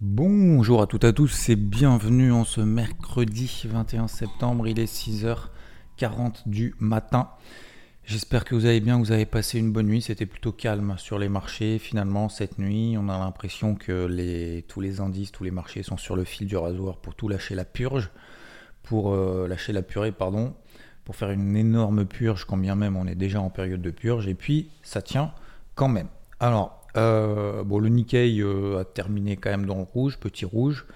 Bonjour à toutes et à tous et bienvenue en ce mercredi 21 septembre. Il est 6h40 du matin. J'espère que vous allez bien, que vous avez passé une bonne nuit. C'était plutôt calme sur les marchés. Finalement, cette nuit, on a l'impression que tous les indices, tous les marchés sont sur le fil du rasoir pour tout lâcher la purge, pour euh, lâcher la purée, pardon, pour faire une énorme purge, quand bien même on est déjà en période de purge. Et puis, ça tient quand même. Alors, euh, bon, le Nikkei euh, a terminé quand même dans le rouge, petit rouge.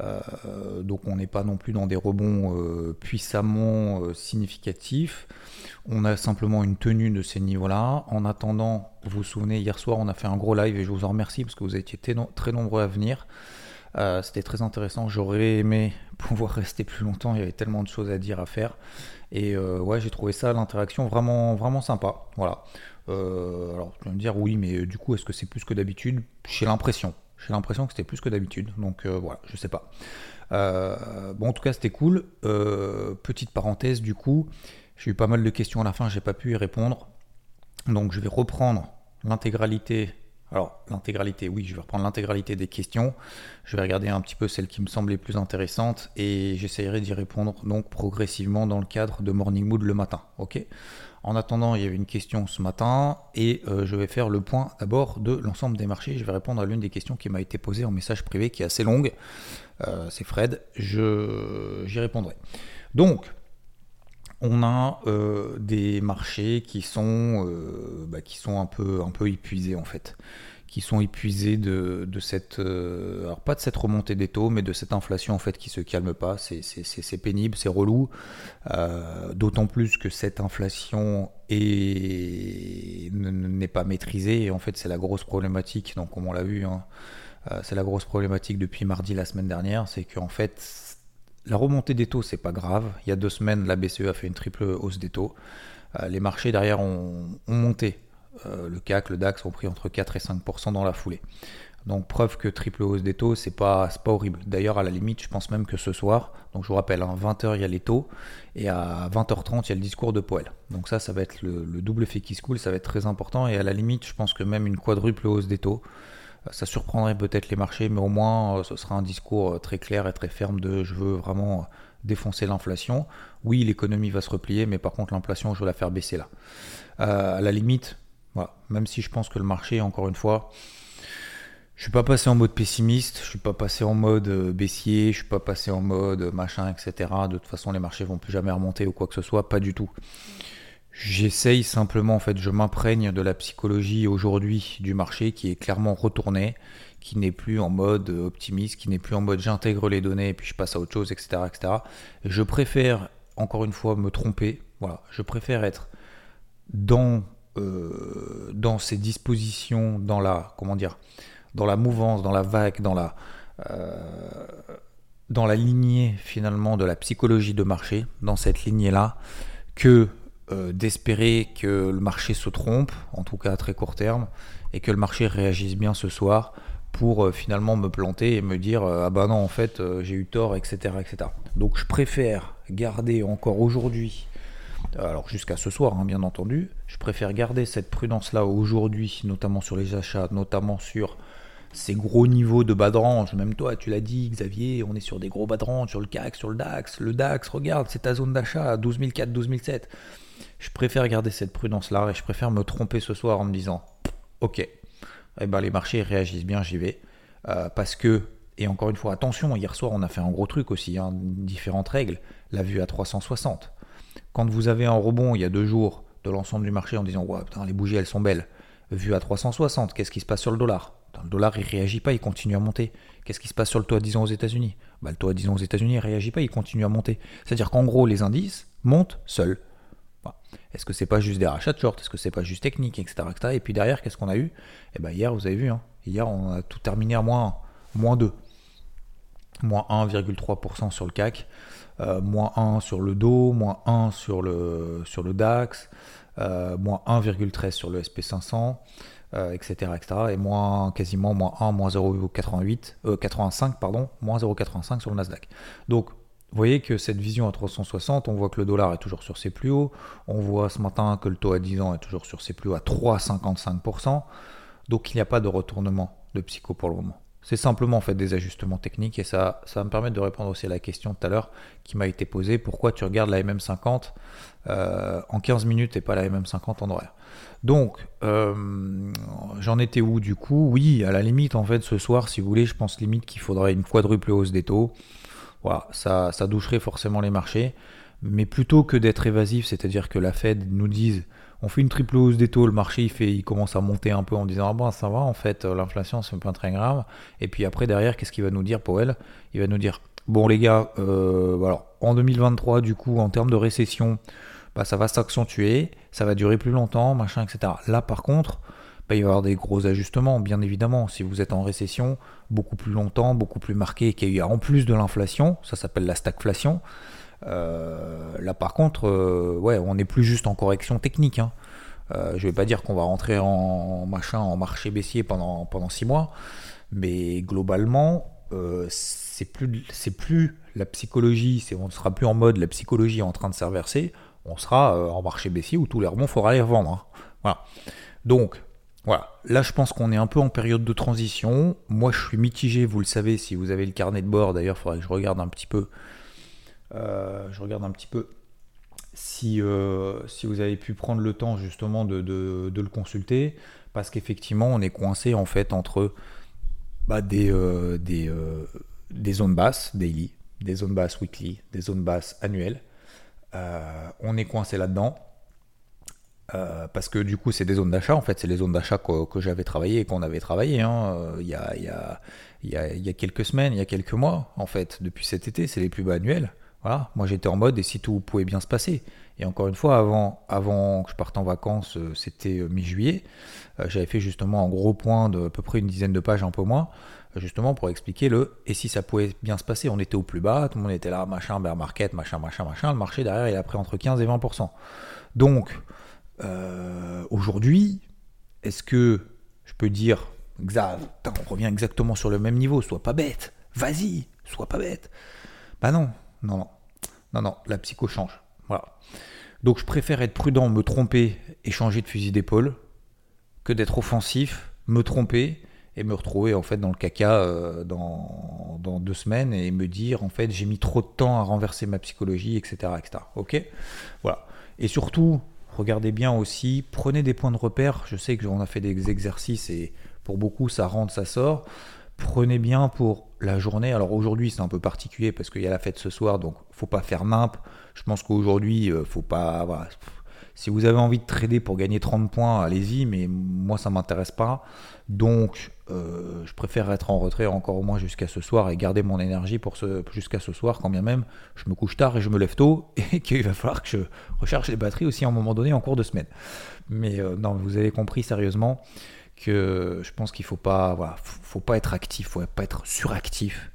Euh, donc on n'est pas non plus dans des rebonds puissamment significatifs. On a simplement une tenue de ces niveaux-là. En attendant, vous vous souvenez, hier soir on a fait un gros live et je vous en remercie parce que vous étiez très nombreux à venir. C'était très intéressant. J'aurais aimé pouvoir rester plus longtemps. Il y avait tellement de choses à dire, à faire. Et ouais, j'ai trouvé ça l'interaction vraiment, vraiment sympa. Voilà. Euh, alors, tu vas me dire, oui, mais euh, du coup, est-ce que c'est plus que d'habitude? J'ai l'impression. J'ai l'impression que c'était plus que d'habitude. Donc, euh, voilà, je sais pas. bon, en tout cas, c'était cool. petite parenthèse, du coup, j'ai eu pas mal de questions à la fin, j'ai pas pu y répondre. Donc, je vais reprendre l'intégralité. Alors, l'intégralité, oui, je vais reprendre l'intégralité des questions. Je vais regarder un petit peu celles qui me semblent les plus intéressantes et j'essaierai d'y répondre donc progressivement dans le cadre de Morning Mood le matin. Ok? En attendant, il y avait une question ce matin et euh, je vais faire le point d'abord de l'ensemble des marchés. Je vais répondre à l'une des questions qui m'a été posée en message privé qui est assez longue. Euh, c'est Fred, j'y répondrai. Donc, on a euh, des marchés qui sont, bah, un peu épuisés en fait qui sont épuisés de, cette, euh, alors pas de cette remontée des taux, mais de cette inflation en fait qui se calme pas. C'est pénible, c'est relou. Euh, d'autant plus que cette inflation n'est pas maîtrisée. Et en fait, c'est la grosse problématique. Donc, comme on l'a vu, hein, euh, c'est la grosse problématique depuis mardi la semaine dernière, c'est qu'en fait, la remontée des taux, c'est pas grave. Il y a deux semaines, la BCE a fait une triple hausse des taux. les marchés derrière ont monté euh, le CAC, le DAX ont pris entre 4 et 5% dans la foulée. Donc preuve que triple hausse des taux, c'est pas, pas horrible. D'ailleurs, à la limite, je pense même que ce soir, donc je vous rappelle, à hein, 20h il y a les taux, et à 20h30 il y a le discours de Powell. Donc ça, ça va être le, double fait qui se coule, ça va être très important, et à la limite, je pense que même une quadruple hausse des taux, euh, ça surprendrait peut-être les marchés, mais au moins euh, ce sera un discours très clair et très ferme de je veux vraiment défoncer l'inflation. Oui, l'économie va se replier, mais par contre l'inflation, je veux la faire baisser là. à la limite, même si je pense que le marché, encore une fois, je suis pas passé en mode pessimiste, je suis pas passé en mode euh, baissier, je suis pas passé en mode machin, etc. De toute façon, les marchés vont plus jamais remonter ou quoi que ce soit, pas du tout. J'essaye simplement, en fait, je m'imprègne de la psychologie aujourd'hui du marché qui est clairement retournée, qui n'est plus en mode optimiste, qui n'est plus en mode j'intègre les données et puis je passe à autre chose, etc., etc. je préfère, encore une fois, me tromper. Voilà, je préfère être dans euh, dans ses dispositions, dans la, comment dire, dans la mouvance, dans la vague, dans la, euh, dans la lignée finalement de la psychologie de marché, dans cette lignée-là, que euh, d'espérer que le marché se trompe, en tout cas à très court terme, et que le marché réagisse bien ce soir pour finalement me planter et me dire ah bah non en fait j'ai eu tort etc etc donc je préfère garder encore aujourd'hui alors jusqu'à ce soir, hein, bien entendu. Je préfère garder cette prudence-là aujourd'hui, notamment sur les achats, notamment sur ces gros niveaux de bas de range. Même toi, tu l'as dit, Xavier, on est sur des gros bas de range sur le CAC, sur le DAX. Le DAX, regarde, c'est ta zone d'achat à 12 400, 12 700. Je préfère garder cette prudence-là et je préfère me tromper ce soir en me disant, ok, eh ben, les marchés réagissent bien, j'y vais. Euh, parce que, et encore une fois, attention, hier soir, on a fait un gros truc aussi, hein, différentes règles. La vue à 360. Quand vous avez un rebond il y a deux jours de l'ensemble du marché en disant ouais, putain, les bougies elles sont belles, vu à 360, qu'est-ce qui se passe sur le dollar? Le dollar il réagit pas, il continue à monter. Qu'est-ce qui se passe sur le taux à 10 ans aux États-Unis? Bah, Le taux à 10 ans aux États-Unis il réagit pas, il continue à monter. C'est-à-dire qu'en gros les indices montent seuls. Est-ce que c'est pas juste des rachats de short Est-ce que c'est pas juste technique, etc., Et puis derrière, qu'est-ce qu'on a eu? Eh ben hier, vous avez vu, hein, Hier, on a tout terminé à moins, moins 2. Moins 1,3% sur le CAC, euh, moins 1 sur le DO, moins 1 sur le, sur le DAX, euh, moins 1,13 sur le SP500, etc., etc. Et moins, quasiment moins 1, moins 0,88, 85, pardon, moins 0,85 sur le Nasdaq. Donc, vous voyez que cette vision à 360, on voit que le dollar est toujours sur ses plus hauts, on voit ce matin que le taux à 10 ans est toujours sur ses plus hauts à 3,55%, donc il n'y a pas de retournement de psycho pour le moment. C'est simplement en fait des ajustements techniques et ça, ça va me permettre de répondre aussi à la question tout à l'heure qui m'a été posée pourquoi tu regardes la MM50 euh, en 15 minutes et pas la MM50 en horaire? Donc euh, j'en étais où du coup? Oui, à la limite en fait ce soir, si vous voulez, je pense limite qu'il faudrait une quadruple hausse des taux. Voilà, ça, ça doucherait forcément les marchés. Mais plutôt que d'être évasif, c'est-à-dire que la Fed nous dise on fait une triple hausse des taux, le marché il, commence à monter un peu en disant ah bon ça va en fait l'inflation c'est pas très grave. Et puis après derrière qu'est-ce qu'il va nous dire Powell? Il va nous dire bon les gars, euh, en 2023 du coup en termes de récession, bah, ça va s'accentuer, ça va durer plus longtemps, machin etc. Là par contre bah, il va y avoir des gros ajustements, bien évidemment. Si vous êtes en récession, beaucoup plus longtemps, beaucoup plus marqué, qu'il y a en plus de l'inflation, ça s'appelle la stagflation. Euh, là, par contre, euh, ouais, on n'est plus juste en correction technique. Hein. Euh, je vais pas dire qu'on va rentrer en machin, en marché baissier pendant pendant six mois, mais globalement, c'est plus plus la psychologie, on ne sera plus en mode la psychologie est en train de s'inverser, on sera en marché baissier où tous les rebonds faudra les revendre. Hein. Voilà. Donc voilà, là je pense qu'on est un peu en période de transition. Moi je suis mitigé, vous le savez, si vous avez le carnet de bord, d'ailleurs il faudrait que je regarde un petit peu. Euh, je regarde un petit peu si, euh, si vous avez pu prendre le temps justement de, le consulter, parce qu'effectivement on est coincé en fait entre bah, des, euh, des, des, zones basses daily, des zones basses weekly, des zones basses annuelles. on est coincé là-dedans. Parce que du coup, c'est des zones d'achat. En fait, c'est les zones d'achat que, j'avais travaillé et qu'on avait travaillé hein, il, y a, il, y a, il, y a, quelques semaines, il y a quelques mois. En fait, depuis cet été, c'est les plus bas annuels. Voilà. Moi, j'étais en mode et si tout pouvait bien se passer. Et encore une fois, avant, que je parte en vacances, euh, c'était mi-juillet. j'avais fait justement un gros point de à peu près une dizaine de pages, un peu moins, justement pour expliquer le et si ça pouvait bien se passer? On était au plus bas, tout le monde était là, machin, bear market, machin, machin, machin. Le marché derrière, il a pris entre 15 et 20%. Donc, euh, aujourd'hui, est-ce que je peux dire, on revient exactement sur le même niveau, sois pas bête, vas-y, sois pas bête. Bah non, non, non, non, non, la psycho change. Voilà. Donc je préfère être prudent, me tromper et changer de fusil d'épaule, que d'être offensif, me tromper et me retrouver en fait dans le caca euh, dans, dans, deux semaines et me dire en fait j'ai mis trop de temps à renverser ma psychologie, etc. etc. Ok? Voilà. Et surtout, regardez bien aussi, prenez des points de repère. Je sais que qu'on a fait des exercices et pour beaucoup ça rentre, ça sort. Prenez bien pour la journée. Alors aujourd'hui c'est un peu particulier parce qu'il y a la fête ce soir, donc faut pas faire nimp. Je pense qu'aujourd'hui euh, faut pas. Si vous avez envie de trader pour gagner 30 points, allez-y, mais moi ça m'intéresse pas. Donc euh, je préfère être en retrait encore au moins jusqu'à ce soir et garder mon énergie pour jusqu'à ce soir, quand bien même je me couche tard et je me lève tôt et qu'il va falloir que je recharge les batteries aussi à un moment donné en cours de semaine. Mais euh, non, vous avez compris sérieusement que je pense qu'il faut pas, voilà, faut pas être actif, faut pas être suractif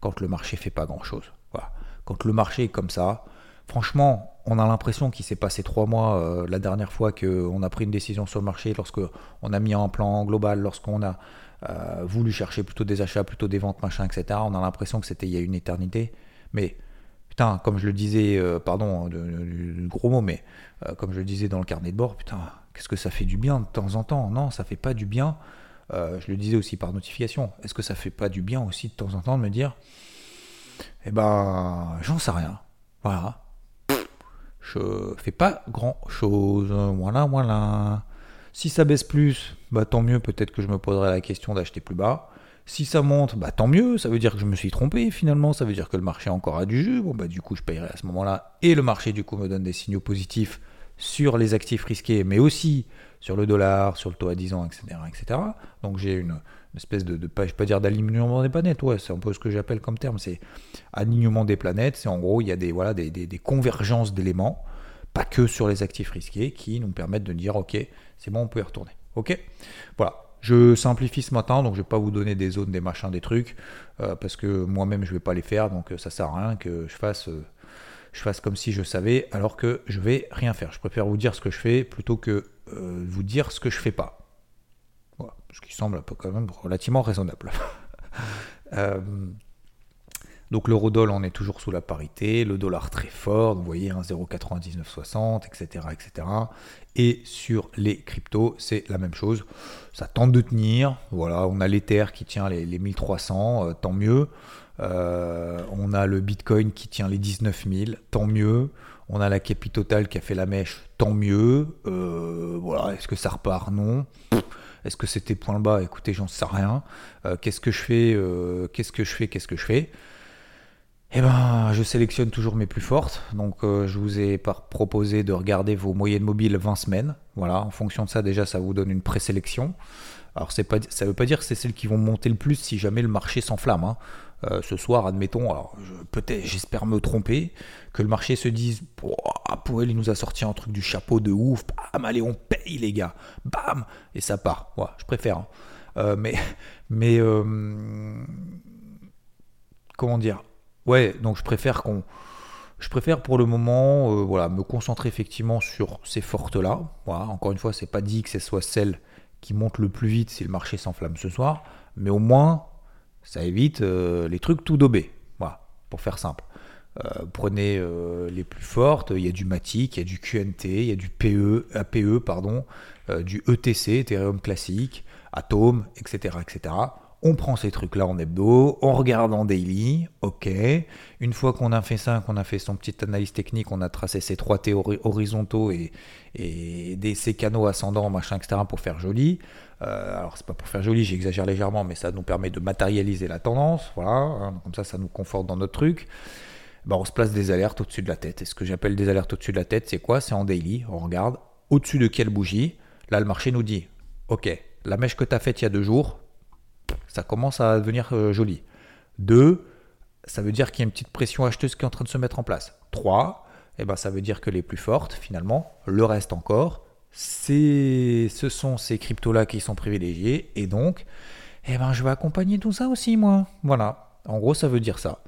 quand le marché fait pas grand chose. Voilà. Quand le marché est comme ça, franchement, on a l'impression qu'il s'est passé trois mois euh, la dernière fois qu'on a pris une décision sur le marché, lorsque on a mis un plan global, lorsqu'on a euh, voulu chercher plutôt des achats, plutôt des ventes, machin, etc. On a l'impression que c'était il y a une éternité. Mais putain, comme je le disais, euh, pardon du gros mot, mais comme je le disais dans le carnet de bord, putain, qu'est-ce que ça fait du bien de temps en temps? Non, ça fait pas du bien. je le disais aussi par notification. Est-ce que ça fait pas du bien aussi de temps en temps de me dire, eh ben, j'en sais rien. Voilà. Je fais pas grand chose. Voilà, voilà. Si ça baisse plus, bah tant mieux, peut-être que je me poserai la question d'acheter plus bas. Si ça monte, bah tant mieux, ça veut dire que je me suis trompé finalement, ça veut dire que le marché encore a du jus. Bon bah du coup je payerai à ce moment-là et le marché du coup me donne des signaux positifs sur les actifs risqués, mais aussi sur le dollar, sur le taux à 10 ans, etc. etc. Donc j'ai une, espèce de, de, pas, je pas dire d'alignement des planètes, ouais, c'est un peu ce que j'appelle comme terme, c'est alignement des planètes, c'est en gros il y a des, voilà, des, convergences d'éléments, pas que sur les actifs risqués, qui nous permettent de dire ok, c'est bon, on peut y retourner. Ok? Voilà. Je simplifie ce matin, donc je vais pas vous donner des zones, des machins, des trucs, euh, parce que moi-même je vais pas les faire, donc euh, ça sert à rien que je fasse, euh, je fasse comme si je savais, alors que je vais rien faire. Je préfère vous dire ce que je fais plutôt que vous dire ce que je fais pas. Voilà, ce qui semble quand même relativement raisonnable. Donc l'eurodoll, on est toujours sous la parité, le dollar très fort, vous voyez, 0,9960, etc., etc. Et sur les cryptos, c'est la même chose. Ça tente de tenir. Voilà, on a l'Ether qui tient les, 1300, euh, tant mieux. Euh, on a le Bitcoin qui tient les 19 000, tant mieux. On a la Capitotale qui a fait la mèche, tant mieux. Euh, voilà, est-ce que ça repart? Non. Est-ce que c'était point bas? Écoutez, j'en sais rien. qu'est-ce que je fais Qu'est-ce que je fais Qu'est-ce que je fais? Eh ben, je sélectionne toujours mes plus fortes. Donc, euh, je vous ai proposé de regarder vos moyennes mobiles 20 semaines. Voilà, en fonction de ça, déjà, ça vous donne une présélection. Alors, ça ne veut pas dire que c'est celles qui vont monter le plus si jamais le marché s'enflamme. Hein. Euh, ce soir, admettons, alors peut-être, j'espère me tromper, que le marché se dise, pour elle, il nous a sorti un truc du chapeau de ouf, bam, allez, on paye les gars, bam, et ça part. Voilà, je préfère. Hein. Euh, mais, mais comment dire? Ouais, donc je préfère qu'on. Je préfère pour le moment euh, voilà, me concentrer effectivement sur ces fortes-là. Voilà, encore une fois, c'est pas dit que ce soit celle qui monte le plus vite si le marché s'enflamme ce soir, mais au moins ça évite euh, les trucs tout daubés. Voilà, pour faire simple. Euh, prenez les plus fortes, il y a du Matic, il y a du QNT, il y a du PE, APE, du ETC, Ethereum classique, Atom, etc on prend ces trucs-là en hebdo, on regarde en daily, ok. Une fois qu'on a fait ça, qu'on a fait son petite analyse technique, on a tracé ces trois théories horizontaux et, ces canaux ascendants, machin, etc. pour faire joli. Euh, alors c'est pas pour faire joli, j'exagère légèrement, mais ça nous permet de matérialiser la tendance, voilà. Hein. comme ça, ça nous conforte dans notre truc. Ben, on se place des alertes au-dessus de la tête. Et ce que j'appelle des alertes au-dessus de la tête, c'est quoi? C'est en daily. On regarde au-dessus de quelle bougie. Là, le marché nous dit, ok, la mèche que tu as faite il y a deux jours, ça commence à devenir euh, joli. 2, ça veut dire qu'il y a une petite pression acheteuse qui est en train de se mettre en place. 3, eh ben, ça veut dire que les plus fortes, finalement, le reste encore, ce sont ces cryptos-là qui sont privilégiés. Et donc, eh ben, je vais accompagner tout ça aussi, moi. Voilà. En gros, ça veut dire ça.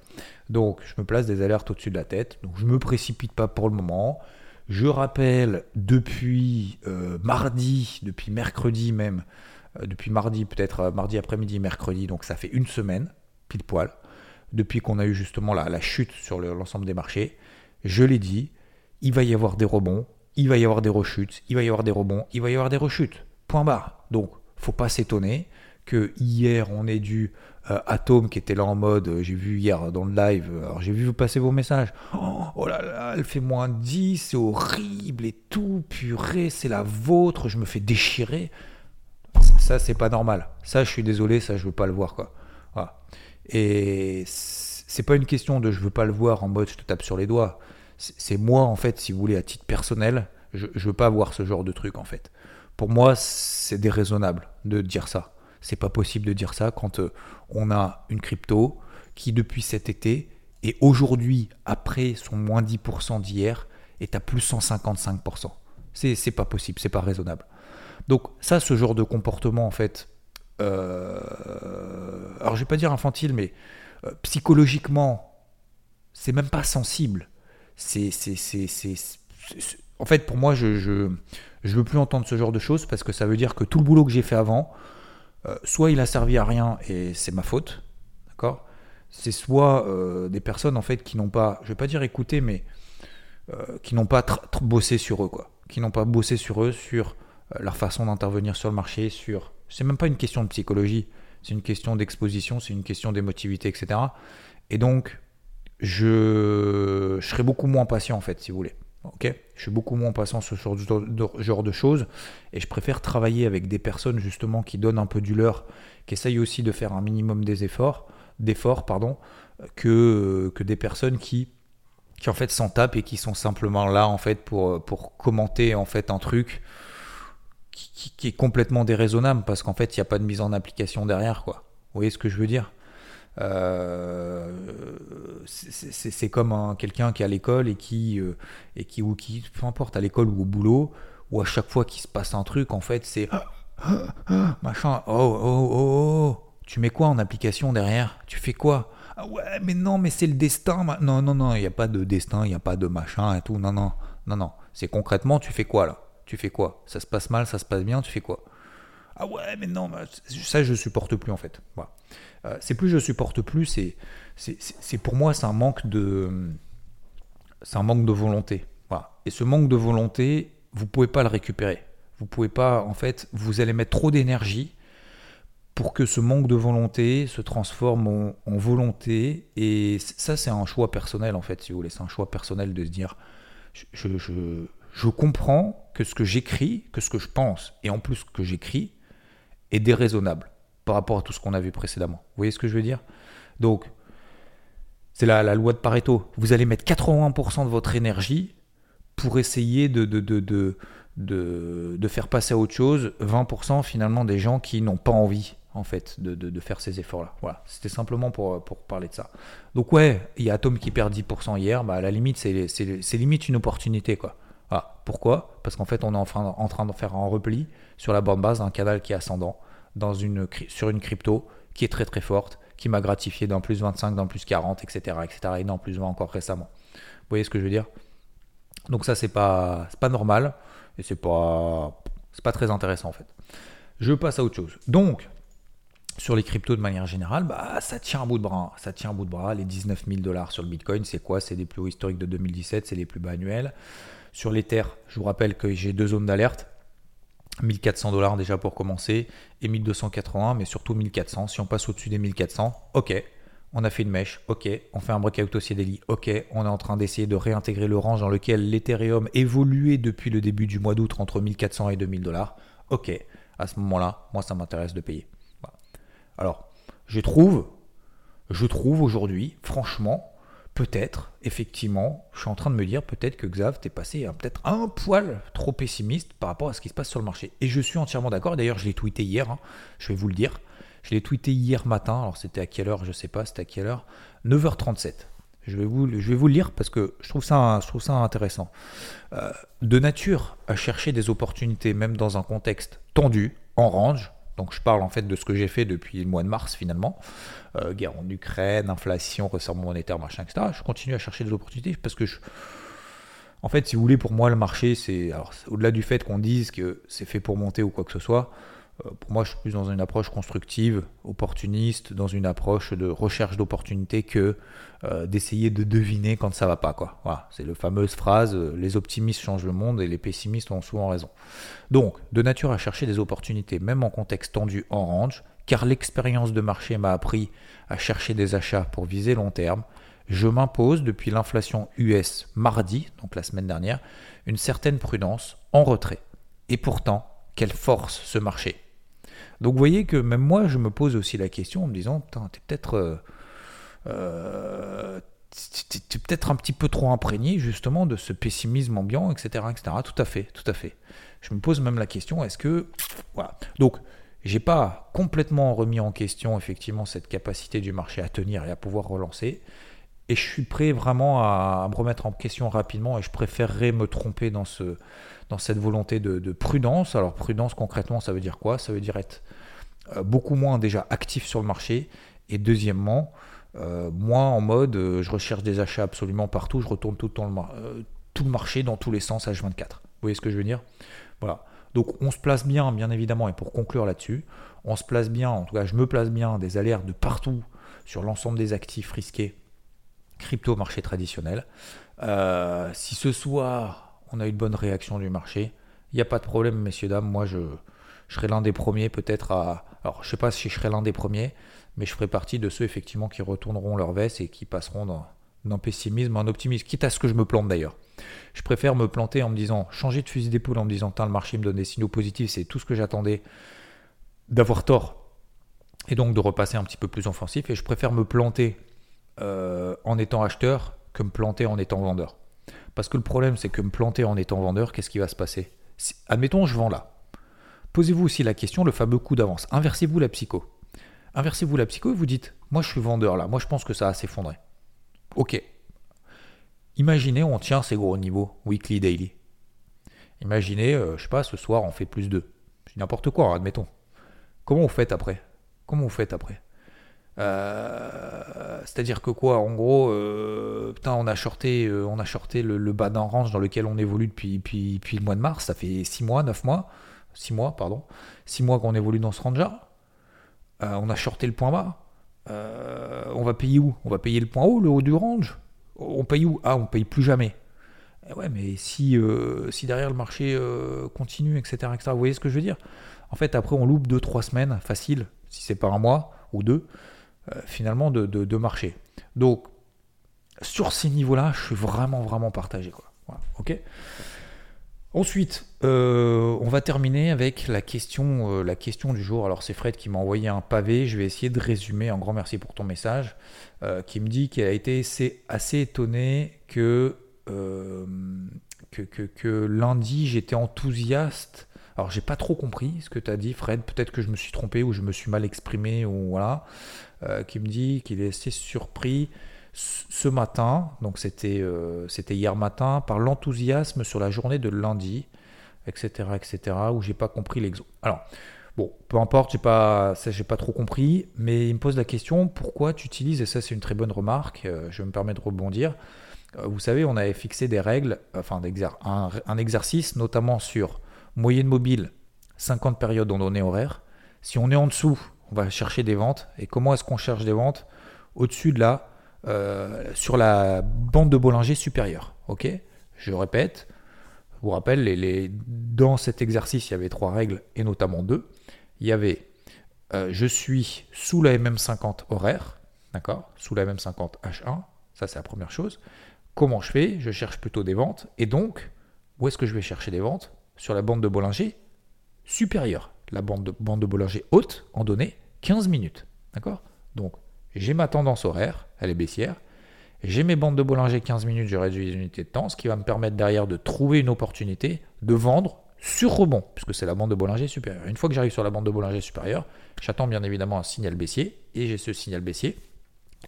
Donc, je me place des alertes au-dessus de la tête. Donc, je ne me précipite pas pour le moment. Je rappelle depuis euh, mardi, depuis mercredi même, depuis mardi, peut-être euh, mardi après-midi, mercredi, donc ça fait une semaine, pile poil, depuis qu'on a eu justement la, chute sur l'ensemble des marchés. Je l'ai dit, il va y avoir des rebonds, il va y avoir des rechutes, il va y avoir des rebonds, il va y avoir des rechutes. Point barre. Donc, faut pas s'étonner que hier on ait dû euh, Atom qui était là en mode, j'ai vu hier dans le live, alors j'ai vu vous passer vos messages. Oh, oh, là là, elle fait moins 10, c'est horrible et tout, purée, c'est la vôtre, je me fais déchirer. Ça, c'est pas normal. Ça, je suis désolé, ça, je veux pas le voir, quoi. Et c'est pas une question de je veux pas le voir en mode je te tape sur les doigts. C'est moi, en fait, si vous voulez, à titre personnel, je, je veux pas voir ce genre de truc, en fait. Pour moi, c'est déraisonnable de dire ça. C'est pas possible de dire ça quand euh, on a une crypto qui, depuis cet été, et aujourd'hui, après son moins 10% d'hier, est à plus 155%. C'est pas possible, c'est pas raisonnable. Donc ça, ce genre de comportement, en fait, euh, alors je vais pas dire infantile, mais euh, psychologiquement, c'est même pas sensible. C'est, en fait, pour moi, je, je, je, veux plus entendre ce genre de choses parce que ça veut dire que tout le boulot que j'ai fait avant, euh, soit il a servi à rien et c'est ma faute, d'accord? C'est soit des personnes en fait qui n'ont pas, je vais pas dire écouter, mais qui n'ont pas bossé sur eux, quoi, qui n'ont pas bossé sur eux, sur leur façon d'intervenir sur le marché, sur... C'est même pas une question de psychologie, c'est une question d'exposition, c'est une question d'émotivité, etc. Et donc, je... je serai beaucoup moins patient, en fait, si vous voulez. Ok? Je suis beaucoup moins patient sur ce genre de choses et je préfère travailler avec des personnes justement qui donnent un peu du leur, qui essayent aussi de faire un minimum des efforts, d'efforts pardon, que, que des personnes qui, qui en fait s'en tapent et qui sont simplement là en fait pour, pour commenter en fait un truc qui, est complètement déraisonnable parce qu'en fait, il n'y a pas de mise en application derrière. Quoi. Vous voyez ce que je veux dire? Euh, c'est comme quelqu'un qui est à l'école et qui, euh, et qui, ou qui, peu importe, à l'école ou au boulot, où à chaque fois qu'il se passe un truc, en fait, c'est machin. Oh, oh, oh, oh. Tu mets quoi en application derrière? Tu fais quoi? Ah ouais, mais non, mais c'est le destin. Non, non, non, il n'y a pas de destin, il n'y a pas de machin et tout. Non, non, non, non. C'est concrètement, tu fais quoi là? Tu fais quoi? Ça se passe mal, ça se passe bien, tu fais quoi? Ah ouais, mais non, ça je supporte plus en fait. Euh, c'est plus je supporte plus, c'est, c'est, pour moi c'est un manque de, c'est un manque de volonté. Et ce manque de volonté, vous pouvez pas le récupérer. Vous pouvez pas, en fait, vous allez mettre trop d'énergie pour que ce manque de volonté se transforme en, volonté. Et ça, c'est un choix personnel, en fait, si vous voulez. C'est un choix personnel de se dire, je, je comprends que ce que j'écris, que ce que je pense, et en plus que j'écris, est déraisonnable par rapport à tout ce qu'on a vu précédemment. Vous voyez ce que je veux dire? Donc, c'est la, loi de Pareto. Vous allez mettre 81% de votre énergie pour essayer de, de, de, de, de faire passer à autre chose 20% finalement des gens qui n'ont pas envie en fait, de, de, faire ces efforts-là. Voilà, c'était simplement pour, pour parler de ça. Donc ouais, il y a Atom qui perd 10% hier, bah à la limite, c'est limite une opportunité, quoi. Voilà. Pourquoi? Parce qu'en fait, on est en train, en train de faire un repli sur la bande base d'un canal qui est ascendant sur une crypto qui est très très forte, qui m'a gratifié d'un plus 25, d'un plus 40, etc., etc., et d'un plus 20 encore récemment. Vous voyez ce que je veux dire? Donc ça, c'est pas, pas normal, et c'est pas, pas très intéressant en fait. Je passe à autre chose. Donc, sur les cryptos de manière générale, bah, ça tient un bout de bras. Ça tient un bout de bras. Les 19 000 dollars sur le Bitcoin, c'est quoi? C'est les plus hauts historiques de 2017, c'est les plus bas annuels. Sur l'Ether, je vous rappelle que j'ai deux zones d'alerte. 1400 dollars déjà pour commencer et 1280, mais surtout 1400. Si on passe au-dessus des 1400, ok, on a fait une mèche, ok, on fait un breakout au CDLI, ok, on est en train d'essayer de réintégrer le range dans lequel l'Ethereum évoluait depuis le début du mois d'août entre 1400 et 2000 dollars, ok, à ce moment-là, moi ça m'intéresse de payer. Alors, je trouve, je trouve aujourd'hui, franchement, peut-être, effectivement, je suis en train de me dire peut-être que Xav, t'es passé peut-être un poil trop pessimiste par rapport à ce qui se passe sur le marché. Et je suis entièrement d'accord. D'ailleurs, je l'ai tweeté hier, hein, je vais vous le dire. Je l'ai tweeté hier matin. Alors, c'était à quelle heure? Je sais pas, c'était à quelle heure? 9h37. Je vais, vous, je vais vous le lire parce que je trouve ça, je trouve ça intéressant. Euh, de nature à chercher des opportunités, même dans un contexte tendu, en range, donc je parle en fait de ce que j'ai fait depuis le mois de mars finalement. Euh, guerre en Ukraine, inflation, resserrement monétaire, machin, etc. Je continue à chercher des opportunités parce que je... En fait, si vous voulez, pour moi, le marché, c'est... Alors, au-delà du fait qu'on dise que c'est fait pour monter ou quoi que ce soit, pour moi, je suis plus dans une approche constructive, opportuniste, dans une approche de recherche d'opportunités que euh, d'essayer de deviner quand ça va pas. Quoi. Voilà, c'est la fameuse phrase euh, les optimistes changent le monde et les pessimistes ont souvent raison. Donc, de nature à chercher des opportunités, même en contexte tendu en range, car l'expérience de marché m'a appris à chercher des achats pour viser long terme, je m'impose depuis l'inflation US mardi, donc la semaine dernière, une certaine prudence en retrait. Et pourtant, quelle force ce marché. Donc vous voyez que même moi, je me pose aussi la question en me disant, putain, t'es peut-être... Euh, euh peut-être un petit peu trop imprégné justement de ce pessimisme ambiant, etc., etc. Tout à fait, tout à fait. Je me pose même la question, est-ce que... Voilà. Donc, j'ai pas complètement remis en question effectivement cette capacité du marché à tenir et à pouvoir relancer. Et je suis prêt vraiment à, me remettre en question rapidement et je préférerais me tromper dans, ce, dans cette volonté de, prudence. Alors prudence concrètement ça veut dire quoi? Ça veut dire être beaucoup moins déjà actif sur le marché et deuxièmement euh, moins en mode euh, je recherche des achats absolument partout, je retourne tout le, tout le marché dans tous les sens H24. Vous voyez ce que je veux dire? Voilà. Donc on se place bien, bien évidemment, et pour conclure là-dessus, on se place bien, en tout cas je me place bien, des alertes de partout sur l'ensemble des actifs risqués crypto marché traditionnel. Euh, si ce soir on a une bonne réaction du marché, il n'y a pas de problème, messieurs, dames. Moi, je, je serai l'un des premiers peut-être à... Alors, je ne sais pas si je serai l'un des premiers, mais je ferai partie de ceux effectivement qui retourneront leur veste et qui passeront d'un pessimisme en optimisme, quitte à ce que je me plante d'ailleurs. Je préfère me planter en me disant, changer de fusil d'épaule en me disant, le marché me donne des signaux positifs, c'est tout ce que j'attendais, d'avoir tort, et donc de repasser un petit peu plus offensif, et je préfère me planter euh, en étant acheteur que me planter en étant vendeur. Parce que le problème, c'est que me planter en étant vendeur, qu'est-ce qui va se passer? Admettons, je vends là. Posez-vous aussi la question, le fameux coup d'avance. Inversez-vous la psycho. Inversez-vous la psycho et vous dites, moi je suis vendeur là, moi je pense que ça va s'effondrer. Ok. Imaginez, on tient ces gros niveaux, weekly, daily. Imaginez, je euh, je sais pas, ce soir on fait plus 2. n'importe quoi, admettons. Comment vous faites après? Comment vous faites après? Euh, C'est-à-dire que quoi? En gros, euh, putain, on a shorté, on a shorté le, bas d'un range dans lequel on évolue depuis, depuis, depuis, le mois de mars. Ça fait 6 mois, 9 mois. 6 mois, pardon. 6 mois qu'on évolue dans ce range-là. on a shorté le point bas. on va payer où? On va payer le point haut, le haut du range? On paye où? Ah, on paye plus jamais. Eh ouais, mais si, si derrière le marché continue, etc., etc., vous voyez ce que je veux dire? En fait, après, on loupe 2-3 semaines, facile, si c'est pas un mois ou deux. Euh, finalement de, de, marché. Donc, sur ces niveaux-là, je suis vraiment, vraiment partagé. Quoi. ok? Ensuite, euh, on va terminer avec la question, euh, la question du jour. Alors c'est Fred qui m'a envoyé un pavé. Je vais essayer de résumer. Un grand merci pour ton message. qui me dit qu'il a été assez, assez étonné que, que, que, lundi j'étais enthousiaste. Alors j'ai pas trop compris ce que tu as dit, Fred. Peut-être que je me suis trompé ou je me suis mal exprimé ou voilà. Euh, qui me dit qu'il est assez surpris ce matin, donc c'était euh, c'était hier matin, par l'enthousiasme sur la journée de lundi, etc., etc., où j'ai pas compris l'exo. Alors, bon, peu importe, j'ai pas, j'ai pas trop compris, mais il me pose la question pourquoi tu utilises, et ça c'est une très bonne remarque, euh, je me permets de rebondir. vous savez, on avait fixé des règles, enfin un, un exercice, notamment sur moyenne mobile, 50 périodes en données horaires. Si on est en dessous, on va chercher des ventes. Et comment est-ce qu'on cherche des ventes? Au-dessus de là, euh, sur la bande de Bollinger supérieure. Ok? Je répète, je vous rappelle, dans cet exercice, il y avait trois règles et notamment deux. Il y avait euh, je suis sous la MM50 horaire, d'accord? Sous la MM50 H1, ça c'est la première chose. Comment je fais? Je cherche plutôt des ventes. Et donc, où est-ce que je vais chercher des ventes? Sur la bande de Bollinger supérieure. La bande de, bande de Bollinger haute en données 15 minutes. D'accord? Donc, j'ai ma tendance horaire, elle est baissière. J'ai mes bandes de Bollinger 15 minutes, je réduis les unités de temps, ce qui va me permettre derrière de trouver une opportunité de vendre sur rebond, puisque c'est la bande de Bollinger supérieure. Une fois que j'arrive sur la bande de Bollinger supérieure, j'attends bien évidemment un signal baissier, et j'ai ce signal baissier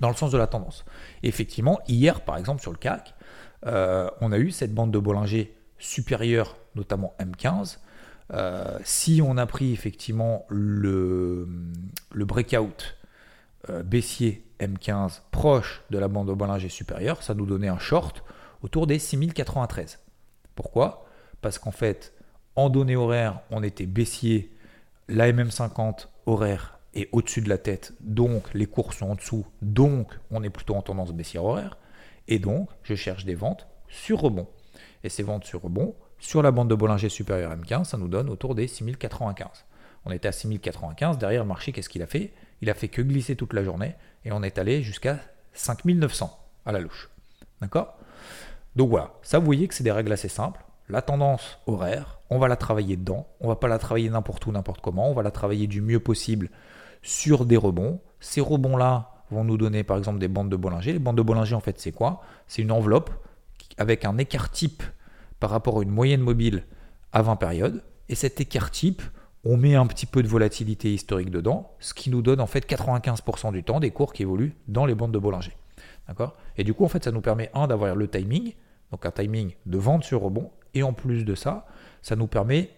dans le sens de la tendance. effectivement, hier, par exemple, sur le CAC, euh, on a eu cette bande de Bollinger supérieure, notamment M15, euh, si on a pris effectivement le, le breakout baissier M15 proche de la bande de Bollinger supérieure, ça nous donnait un short autour des 6093. Pourquoi? Parce qu'en fait, en données horaires, on était baissier, la MM50 horaire est au-dessus de la tête, donc les cours sont en dessous, donc on est plutôt en tendance baissière horaire, et donc je cherche des ventes sur rebond. Et ces ventes sur rebond, sur la bande de Bollinger supérieure M15, ça nous donne autour des 6095. On était à 6095, derrière le marché, qu'est-ce qu'il a fait? Il a fait que glisser toute la journée et on est allé jusqu'à 5900 à la louche. D'accord? Donc voilà, ça vous voyez que c'est des règles assez simples. La tendance horaire, on va la travailler dedans. On va pas la travailler n'importe où, n'importe comment. On va la travailler du mieux possible sur des rebonds. Ces rebonds-là vont nous donner par exemple des bandes de Bollinger. Les bandes de Bollinger, en fait, c'est quoi? C'est une enveloppe avec un écart type par rapport à une moyenne mobile à 20 périodes. Et cet écart type, on met un petit peu de volatilité historique dedans, ce qui nous donne en fait 95% du temps des cours qui évoluent dans les bandes de Bollinger. D'accord? Et du coup, en fait, ça nous permet, un, d'avoir le timing, donc un timing de vente sur rebond, et en plus de ça, ça nous permet,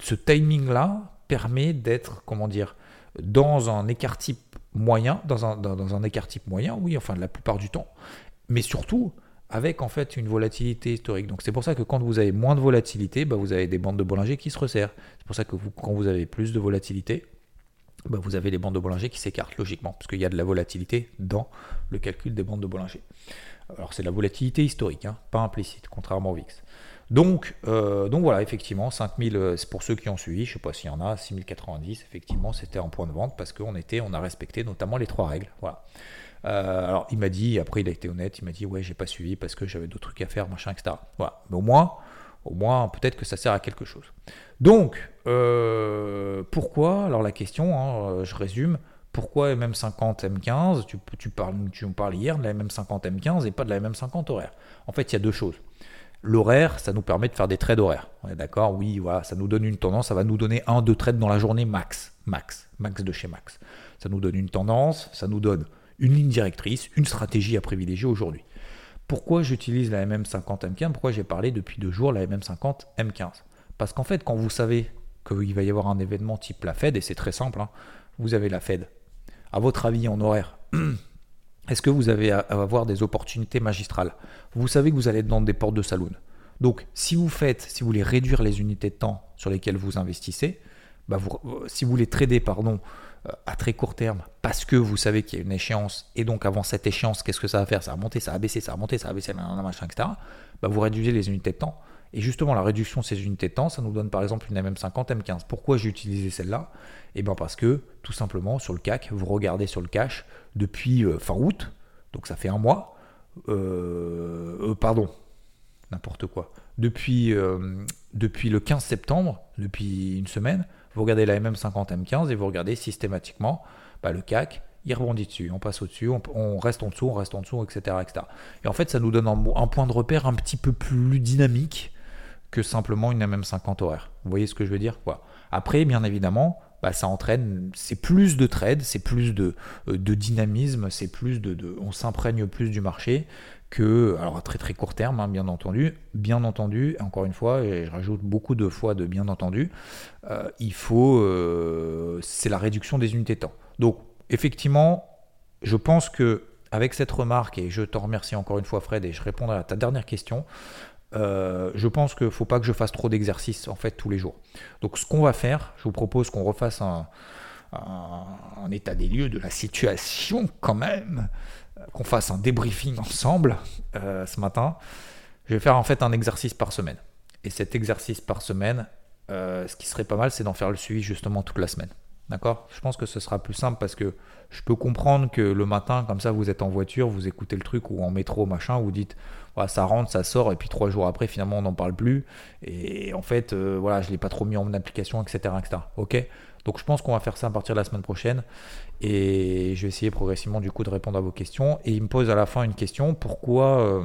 ce timing-là permet d'être, comment dire, dans un écart type moyen, dans un, dans un écart type moyen, oui, enfin la plupart du temps, mais surtout, avec en fait une volatilité historique. Donc c'est pour ça que quand vous avez moins de volatilité, bah, vous avez des bandes de Bollinger qui se resserrent. C'est pour ça que quand vous avez plus de volatilité, bah, vous avez les bandes de Bollinger qui s'écartent logiquement, parce qu'il y a de la volatilité dans le calcul des bandes de Bollinger. Alors c'est la volatilité historique, hein, pas implicite, contrairement au VIX. Donc, euh, donc voilà, effectivement, 5000, euh, c'est pour ceux qui ont suivi, je ne sais pas s'il y en a, 6090, effectivement, c'était en point de vente parce qu'on était, on a respecté notamment les trois règles. Voilà. Euh, alors il m'a dit, après il a été honnête, il m'a dit ouais j'ai pas suivi parce que j'avais d'autres trucs à faire, machin, etc. Voilà. Mais au moins, au moins peut-être que ça sert à quelque chose. Donc, pourquoi Alors la question, hein, je résume, pourquoi MM50 M15 tu, tu, parles, tu parles hier de la MM50 M15 et pas de la MM50 horaire? En fait, il y a deux choses. L'horaire, ça nous permet de faire des trades horaires. On est d'accord Oui, voilà, ça nous donne une tendance, ça va nous donner un, deux trades dans la journée max. Max. Max de chez Max. Ça nous donne une tendance, ça nous donne une ligne directrice, une stratégie à privilégier aujourd'hui. Pourquoi j'utilise la MM50 M15 Pourquoi j'ai parlé depuis deux jours la MM50 M15 Parce qu'en fait, quand vous savez qu'il va y avoir un événement type la Fed, et c'est très simple, hein. vous avez la Fed. À votre avis, en horaire, est-ce que vous avez à avoir des opportunités magistrales? Vous savez que vous allez être dans des portes de saloon. Donc, si vous faites, si vous voulez réduire les unités de temps sur lesquelles vous investissez, bah euh, si vous voulez trader pardon, euh, à très court terme, parce que vous savez qu'il y a une échéance, et donc avant cette échéance, qu'est-ce que ça va faire? Ça va monter, ça va baisser, ça va monter, ça va baisser, machin, etc. Bah vous réduisez les unités de temps. Et justement, la réduction de ces unités de temps, ça nous donne par exemple une MM50, M15. Pourquoi j'ai utilisé celle-là? Eh bien parce que, tout simplement, sur le CAC, vous regardez sur le cash depuis euh, fin août, donc ça fait un mois, euh, pardon, n'importe quoi, depuis, depuis le 15 septembre, depuis une semaine, vous regardez la MM50, M15 et vous regardez systématiquement bah, le CAC, il rebondit dessus, on passe au-dessus, on, reste en dessous, on reste en dessous, etc.. Et en fait, ça nous donne un, point de repère un petit peu plus dynamique que simplement une MM50 horaire. Vous voyez ce que je veux dire Après, bien évidemment, bah, ça entraîne, c'est plus de trade, c'est plus de, euh, de dynamisme, c'est plus de, on s'imprègne plus du marché que, alors à très très court terme, hein, bien entendu, bien entendu, encore une fois, et je rajoute beaucoup de fois de bien entendu, euh, il faut, euh, c'est la réduction des unités de temps. Donc effectivement, je pense que avec cette remarque, et je te remercie encore une fois Fred, et je répondrai à ta dernière question, euh, je pense qu'il ne faut pas que je fasse trop d'exercices en fait tous les jours. Donc ce qu'on va faire, je vous propose qu'on refasse un, état des lieux de la situation quand même, qu'on fasse un débriefing ensemble euh, ce matin. Je vais faire en fait un exercice par semaine. Et cet exercice par semaine, euh, ce qui serait pas mal, c'est d'en faire le suivi justement toute la semaine. D'accord? Je pense que ce sera plus simple parce que je peux comprendre que le matin, comme ça, vous êtes en voiture, vous écoutez le truc ou en métro, machin, vous dites, voilà, ça rentre, ça sort, et puis trois jours après, finalement, on n'en parle plus. Et en fait, euh, voilà, je ne l'ai pas trop mis en application, etc. etc. Ok? Donc je pense qu'on va faire ça à partir de la semaine prochaine. Et je vais essayer progressivement, du coup, de répondre à vos questions. Et il me pose à la fin une question pourquoi. Euh,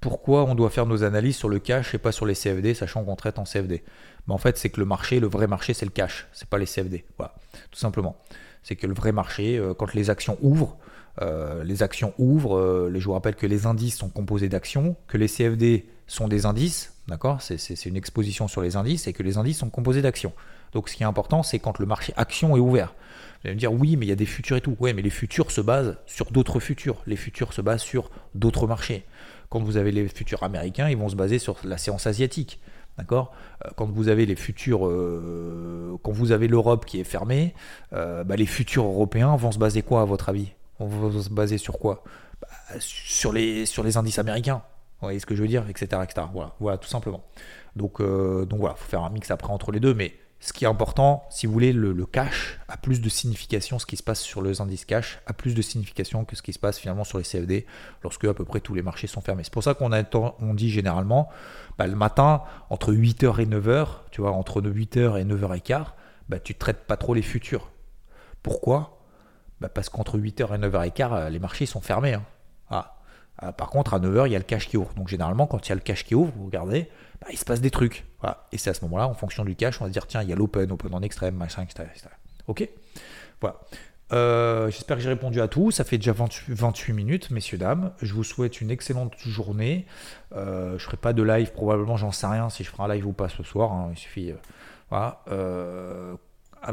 pourquoi on doit faire nos analyses sur le cash et pas sur les CFD, sachant qu'on traite en CFD Mais en fait, c'est que le marché, le vrai marché, c'est le cash, c'est pas les CFD. Voilà, tout simplement. C'est que le vrai marché, euh, quand les actions ouvrent, euh, les actions ouvrent. Euh, je vous rappelle que les indices sont composés d'actions, que les CFD sont des indices, d'accord C'est une exposition sur les indices et que les indices sont composés d'actions. Donc ce qui est important, c'est quand le marché action est ouvert. Vous allez me dire oui, mais il y a des futurs et tout. Oui, mais les futurs se basent sur d'autres futurs. Les futurs se basent sur d'autres marchés. Quand vous avez les futurs américains, ils vont se baser sur la séance asiatique. D'accord? Euh, Quand vous avez les futurs, euh, quand vous avez l'Europe qui est fermée, euh, bah, les futurs européens vont se baser quoi à votre avis? On va se baser sur quoi? Bah, sur, les, sur les indices américains. Vous voyez ce que je veux dire? Etc., etc. Voilà, voilà, tout simplement. Donc, donc voilà, il faut faire un mix après entre les deux, mais ce qui est important, si vous voulez, le, cash a plus de signification, ce qui se passe sur les indices cash a plus de signification que ce qui se passe finalement sur les CFD lorsque à peu près tous les marchés sont fermés. C'est pour ça qu'on on dit généralement, bah, le matin, entre 8h et 9h, tu vois, entre 8h et 9h15, bah, tu ne traites pas trop les futurs. Pourquoi? Bah, Parce qu'entre 8h et 9h15, euh, les marchés sont fermés. Hein. Ah. Ah, par contre, à 9h, il y a le cash qui ouvre. Donc généralement, quand il y a le cash qui ouvre, vous regardez, bah, il se passe des trucs. Et c'est à ce moment-là, en fonction du cash, on va se dire, tiens, il y a l'open, open en extrême, machin, etc. Ok Voilà. Euh, j'espère que j'ai répondu à tout. Ça fait déjà 28, minutes, messieurs, dames. Je vous souhaite une excellente journée. Euh, je ne ferai pas de live, probablement, j'en sais rien si je ferai un live ou pas ce soir. Hein. Il suffit, euh, voilà,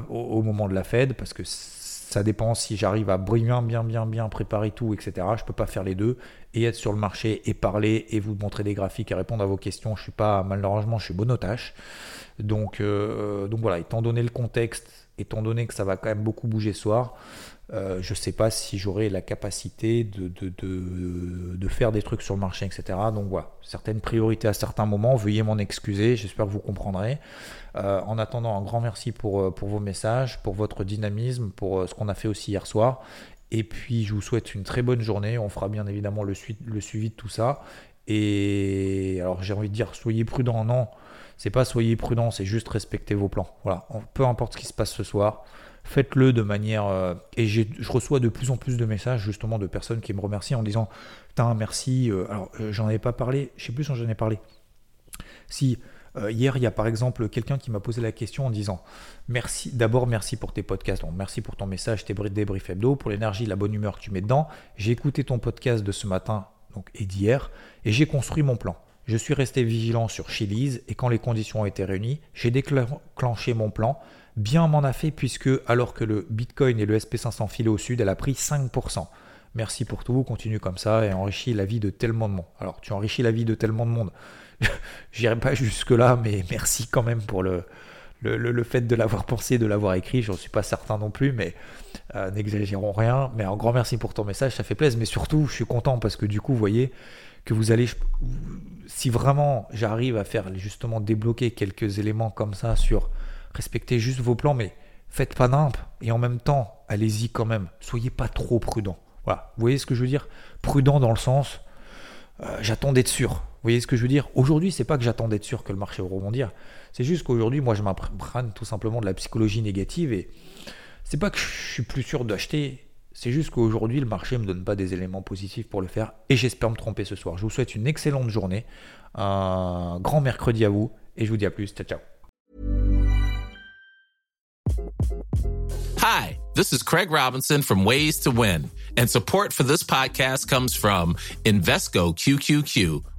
au, au, moment de la Fed, parce que ça dépend si j'arrive à bien, bien, bien, bien préparer tout, etc. Je peux pas faire les deux et être sur le marché et parler et vous montrer des graphiques et répondre à vos questions. Je suis pas, malheureusement, je suis bon otage. Donc, euh, donc voilà, étant donné le contexte, étant donné que ça va quand même beaucoup bouger ce soir, euh, je ne sais pas si j'aurai la capacité de, faire des trucs sur le marché, etc. Donc voilà, certaines priorités à certains moments, veuillez m'en excuser, j'espère que vous comprendrez. Euh, en attendant, un grand merci pour vos messages, pour votre dynamisme, pour ce qu'on a fait aussi hier soir. Et puis je vous souhaite une très bonne journée, on fera bien évidemment le, suivi de tout ça. Et alors j'ai envie de dire, soyez prudents, non, c'est pas soyez prudents, c'est juste respecter vos plans. Voilà, peu importe ce qui se passe ce soir faites-le de manière. Euh, et je reçois de plus en plus de messages justement de personnes qui me remercient en disant Putain, merci. Euh, alors, euh, j'en avais pas parlé, je sais plus si j'en ai parlé. Si. Hier, il y a par exemple quelqu'un qui m'a posé la question en disant Merci, d'abord merci pour tes podcasts, donc merci pour ton message, tes débriefs hebdo, pour l'énergie, la bonne humeur que tu mets dedans. J'ai écouté ton podcast de ce matin donc, et d'hier, et j'ai construit mon plan. Je suis resté vigilant sur Chili's et quand les conditions ont été réunies, j'ai déclenché mon plan. Bien m'en a fait puisque alors que le Bitcoin et le SP500 filaient au sud, elle a pris 5%. Merci pour tout, continue comme ça et enrichis la vie de tellement de monde. Alors tu enrichis la vie de tellement de monde. J'irai pas jusque là, mais merci quand même pour le, le, fait de l'avoir pensé, de l'avoir écrit, j'en suis pas certain non plus, mais euh, n'exagérons rien. Mais un grand merci pour ton message, ça fait plaisir. Mais surtout, je suis content parce que du coup, vous voyez que vous allez, si vraiment j'arrive à faire justement débloquer quelques éléments comme ça sur respecter juste vos plans, mais faites pas nimp et en même temps, allez-y quand même. Soyez pas trop prudent. Voilà, vous voyez ce que je veux dire? Prudent dans le sens, euh, j'attends d'être sûr. Vous voyez ce que je veux dire? Aujourd'hui, c'est pas que j'attends d'être sûr que le marché va rebondir. C'est juste qu'aujourd'hui, moi, je m'imprègne tout simplement de la psychologie négative et c'est pas que je suis plus sûr d'acheter. C'est juste qu'aujourd'hui, le marché ne me donne pas des éléments positifs pour le faire et j'espère me tromper ce soir. Je vous souhaite une excellente journée, un grand mercredi à vous et je vous dis à plus. Ciao, ciao. Hi, this is Craig Robinson from Ways to Win, and support for this podcast comes from Invesco QQQ